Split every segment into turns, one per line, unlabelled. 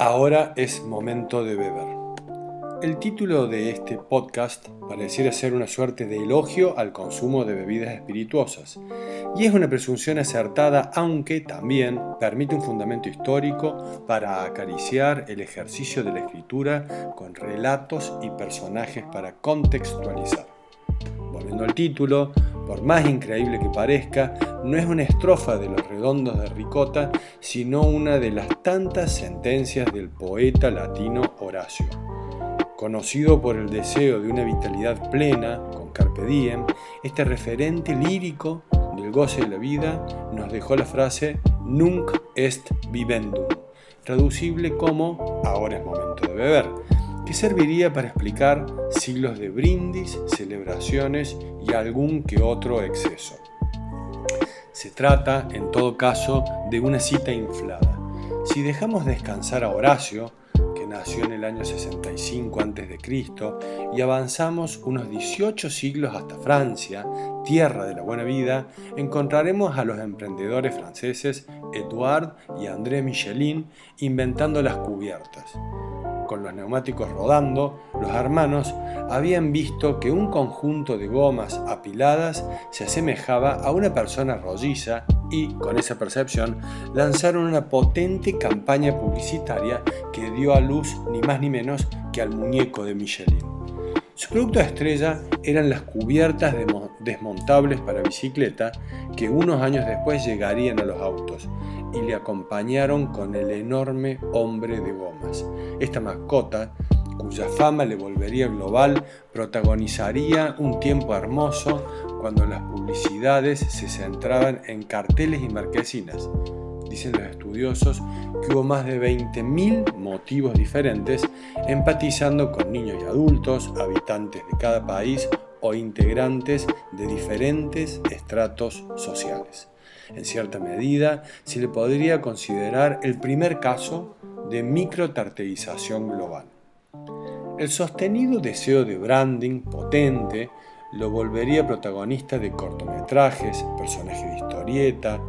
Ahora es momento de beber. El título de este podcast pareciera ser una suerte de elogio al consumo de bebidas espirituosas, y es una presunción acertada, aunque también permite un fundamento histórico para acariciar el ejercicio de la escritura con relatos y personajes para contextualizar. Volviendo al título, por más increíble que parezca, no es una estrofa de los redondos de Ricota, sino una de las tantas sentencias del poeta latino Horacio. Conocido por el deseo de una vitalidad plena, con Carpe Diem, este referente lírico del goce de la vida nos dejó la frase Nunc est vivendum, traducible como ahora es momento de beber que serviría para explicar siglos de brindis, celebraciones y algún que otro exceso. Se trata, en todo caso, de una cita inflada. Si dejamos descansar a Horacio, que nació en el año 65 a.C., y avanzamos unos 18 siglos hasta Francia, tierra de la buena vida, encontraremos a los emprendedores franceses Edouard y André Michelin inventando las cubiertas con los neumáticos rodando, los hermanos habían visto que un conjunto de gomas apiladas se asemejaba a una persona rolliza y, con esa percepción, lanzaron una potente campaña publicitaria que dio a luz ni más ni menos que al muñeco de Michelin. Su producto estrella eran las cubiertas desmontables para bicicleta que unos años después llegarían a los autos y le acompañaron con el enorme hombre de gomas. Esta mascota, cuya fama le volvería global, protagonizaría un tiempo hermoso cuando las publicidades se centraban en carteles y marquesinas. Dicen los estudiosos que hubo más de 20.000 motivos diferentes, empatizando con niños y adultos, habitantes de cada país o integrantes de diferentes estratos sociales. En cierta medida, se le podría considerar el primer caso de microtarteización global. El sostenido deseo de branding potente lo volvería protagonista de cortometrajes, personajes de historieta,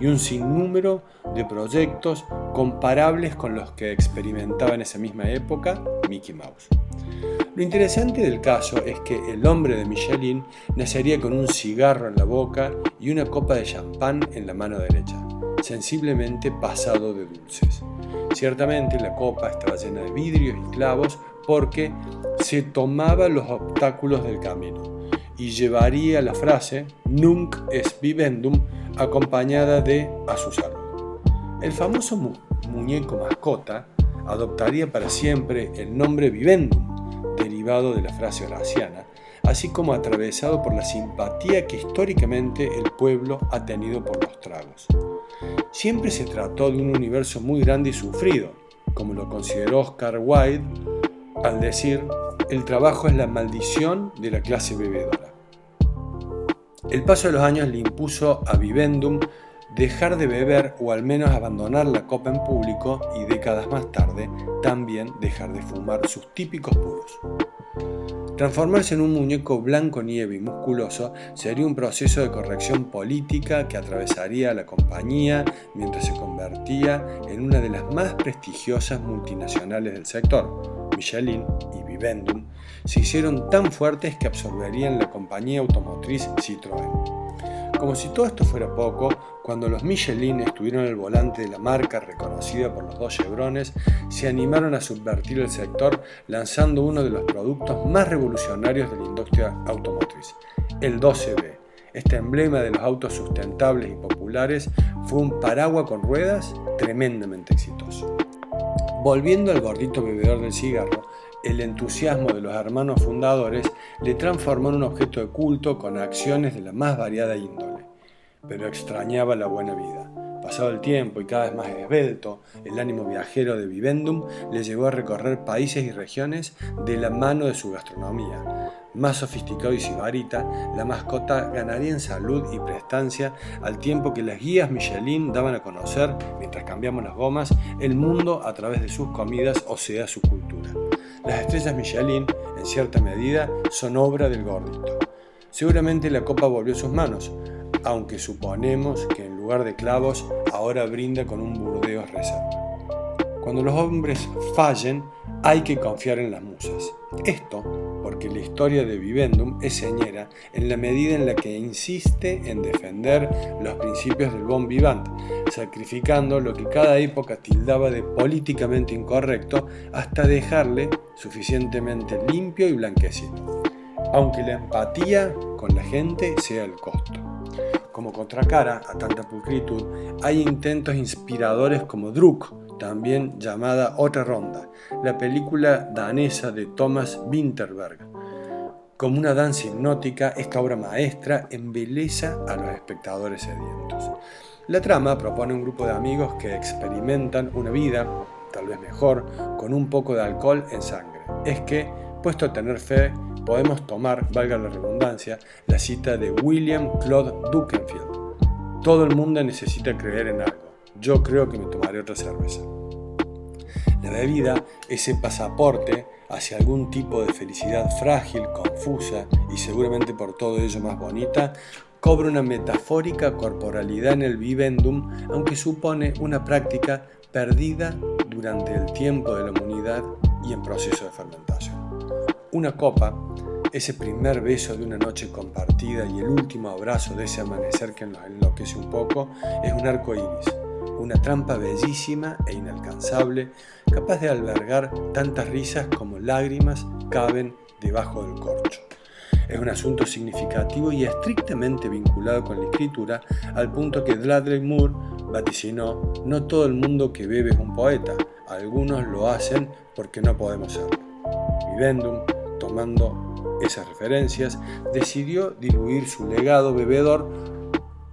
y un sinnúmero de proyectos comparables con los que experimentaba en esa misma época Mickey Mouse. Lo interesante del caso es que el hombre de Michelin nacería con un cigarro en la boca y una copa de champán en la mano derecha, sensiblemente pasado de dulces. Ciertamente la copa estaba llena de vidrios y clavos porque se tomaba los obstáculos del camino y llevaría la frase Nunc es vivendum acompañada de a su salud. El famoso muñeco mascota adoptaría para siempre el nombre vivendum derivado de la frase horaciana, así como atravesado por la simpatía que históricamente el pueblo ha tenido por los tragos. Siempre se trató de un universo muy grande y sufrido, como lo consideró Oscar Wilde al decir, el trabajo es la maldición de la clase bebedora. El paso de los años le impuso a Vivendum dejar de beber o al menos abandonar la copa en público y décadas más tarde también dejar de fumar sus típicos puros. Transformarse en un muñeco blanco nieve y musculoso sería un proceso de corrección política que atravesaría a la compañía mientras se convertía en una de las más prestigiosas multinacionales del sector. Michelin y Vivendum se hicieron tan fuertes que absorberían la compañía automotriz Citroën. Como si todo esto fuera poco, cuando los Michelin estuvieron al volante de la marca reconocida por los dos chevrones, se animaron a subvertir el sector lanzando uno de los productos más revolucionarios de la industria automotriz, el 12B. Este emblema de los autos sustentables y populares fue un paraguas con ruedas tremendamente exitoso. Volviendo al gordito bebedor del cigarro, el entusiasmo de los hermanos fundadores le transformó en un objeto de culto con acciones de la más variada índole pero extrañaba la buena vida. Pasado el tiempo y cada vez más esbelto, el ánimo viajero de Vivendum le llevó a recorrer países y regiones de la mano de su gastronomía. Más sofisticado y sibarita, la mascota ganaría en salud y prestancia al tiempo que las guías Michelin daban a conocer, mientras cambiamos las gomas, el mundo a través de sus comidas, o sea, su cultura. Las estrellas Michelin, en cierta medida, son obra del gordito. Seguramente la copa volvió a sus manos, aunque suponemos que en lugar de clavos ahora brinda con un burdeos reserva. Cuando los hombres fallen, hay que confiar en las musas. Esto porque la historia de Vivendum es señera en la medida en la que insiste en defender los principios del bon vivant, sacrificando lo que cada época tildaba de políticamente incorrecto hasta dejarle suficientemente limpio y blanquecido, aunque la empatía con la gente sea el costo. Como contracara a tanta pulcritud, hay intentos inspiradores como Druk, también llamada Otra Ronda, la película danesa de Thomas Winterberg. Como una danza hipnótica, esta obra maestra embeleza a los espectadores sedientos. La trama propone un grupo de amigos que experimentan una vida, tal vez mejor, con un poco de alcohol en sangre. Es que, puesto a tener fe, podemos tomar, valga la redundancia, la cita de William Claude Dukenfield. Todo el mundo necesita creer en algo. Yo creo que me tomaré otra cerveza. La bebida, ese pasaporte hacia algún tipo de felicidad frágil, confusa y seguramente por todo ello más bonita, cobra una metafórica corporalidad en el vivendum, aunque supone una práctica perdida durante el tiempo de la humanidad y en proceso de fermentación. Una copa, ese primer beso de una noche compartida y el último abrazo de ese amanecer que nos enloquece un poco, es un arco iris una trampa bellísima e inalcanzable, capaz de albergar tantas risas como lágrimas caben debajo del corcho. Es un asunto significativo y estrictamente vinculado con la escritura, al punto que Dudley Moore vaticinó, no todo el mundo que bebe es un poeta, algunos lo hacen porque no podemos serlo. Vivendum, tomando esas referencias, decidió diluir su legado bebedor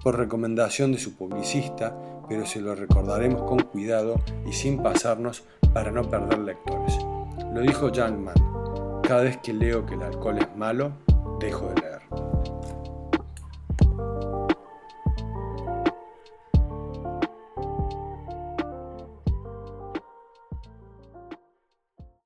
por recomendación de su publicista pero se lo recordaremos con cuidado y sin pasarnos para no perder lectores. Lo dijo Young Cada vez que leo que el alcohol es malo, dejo de leer.